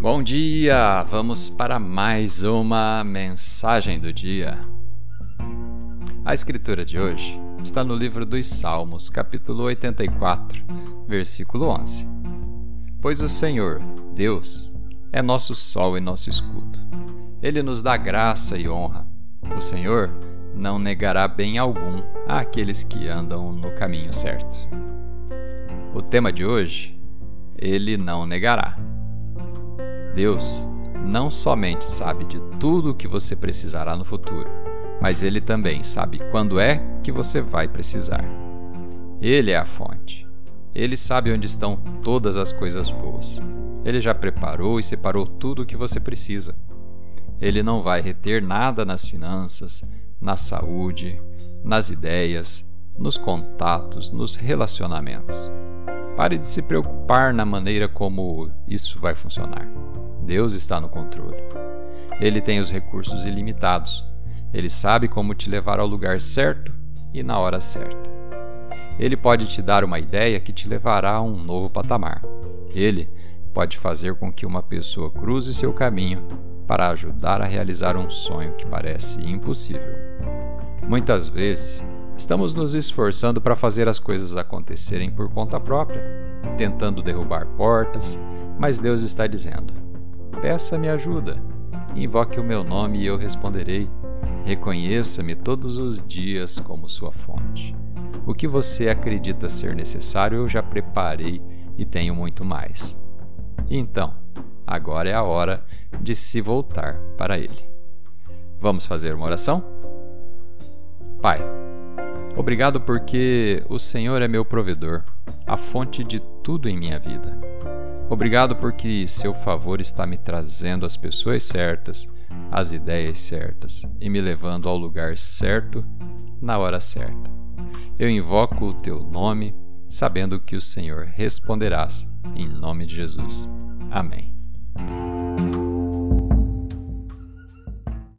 Bom dia! Vamos para mais uma mensagem do dia. A escritura de hoje está no livro dos Salmos, capítulo 84, versículo 11. Pois o Senhor, Deus, é nosso sol e nosso escudo. Ele nos dá graça e honra. O Senhor não negará bem algum àqueles que andam no caminho certo. O tema de hoje, ele não negará. Deus não somente sabe de tudo o que você precisará no futuro, mas Ele também sabe quando é que você vai precisar. Ele é a fonte. Ele sabe onde estão todas as coisas boas. Ele já preparou e separou tudo o que você precisa. Ele não vai reter nada nas finanças, na saúde, nas ideias, nos contatos, nos relacionamentos. Pare de se preocupar na maneira como isso vai funcionar. Deus está no controle. Ele tem os recursos ilimitados. Ele sabe como te levar ao lugar certo e na hora certa. Ele pode te dar uma ideia que te levará a um novo patamar. Ele pode fazer com que uma pessoa cruze seu caminho para ajudar a realizar um sonho que parece impossível. Muitas vezes, estamos nos esforçando para fazer as coisas acontecerem por conta própria, tentando derrubar portas, mas Deus está dizendo: Peça-me ajuda. Invoque o meu nome e eu responderei. Reconheça-me todos os dias como sua fonte. O que você acredita ser necessário eu já preparei e tenho muito mais. Então, agora é a hora de se voltar para Ele. Vamos fazer uma oração? Pai, obrigado porque o Senhor é meu provedor, a fonte de tudo em minha vida. Obrigado porque seu favor está me trazendo as pessoas certas, as ideias certas e me levando ao lugar certo na hora certa. Eu invoco o teu nome, sabendo que o Senhor responderás, em nome de Jesus. Amém.